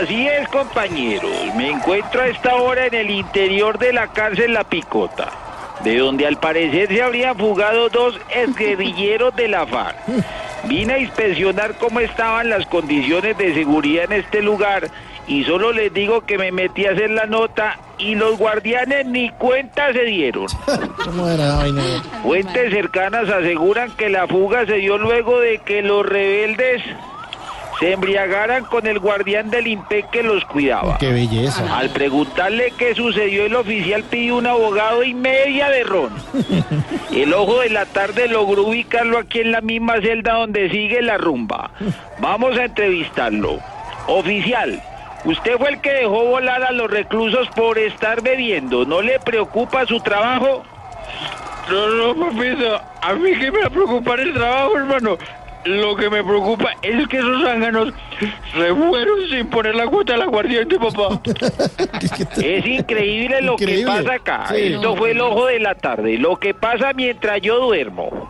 Así es, compañeros. Me encuentro a esta hora en el interior de la cárcel La Picota, de donde al parecer se habrían fugado dos exguerrilleros de la FARC. Vine a inspeccionar cómo estaban las condiciones de seguridad en este lugar y solo les digo que me metí a hacer la nota y los guardianes ni cuenta se dieron. Fuentes cercanas aseguran que la fuga se dio luego de que los rebeldes se embriagaran con el guardián del IMPEC que los cuidaba. Qué belleza. Al preguntarle qué sucedió, el oficial pidió un abogado y media de ron. El ojo de la tarde logró ubicarlo aquí en la misma celda donde sigue la rumba. Vamos a entrevistarlo. Oficial, usted fue el que dejó volar a los reclusos por estar bebiendo. ¿No le preocupa su trabajo? No, no, papito. A mí que me va a preocupar el trabajo, hermano. Lo que me preocupa es que esos zánganos se fueron sin poner la cuota al aguardiente, papá. Es increíble lo Increíble. que pasa acá. Sí. Esto fue el ojo de la tarde. Lo que pasa mientras yo duermo.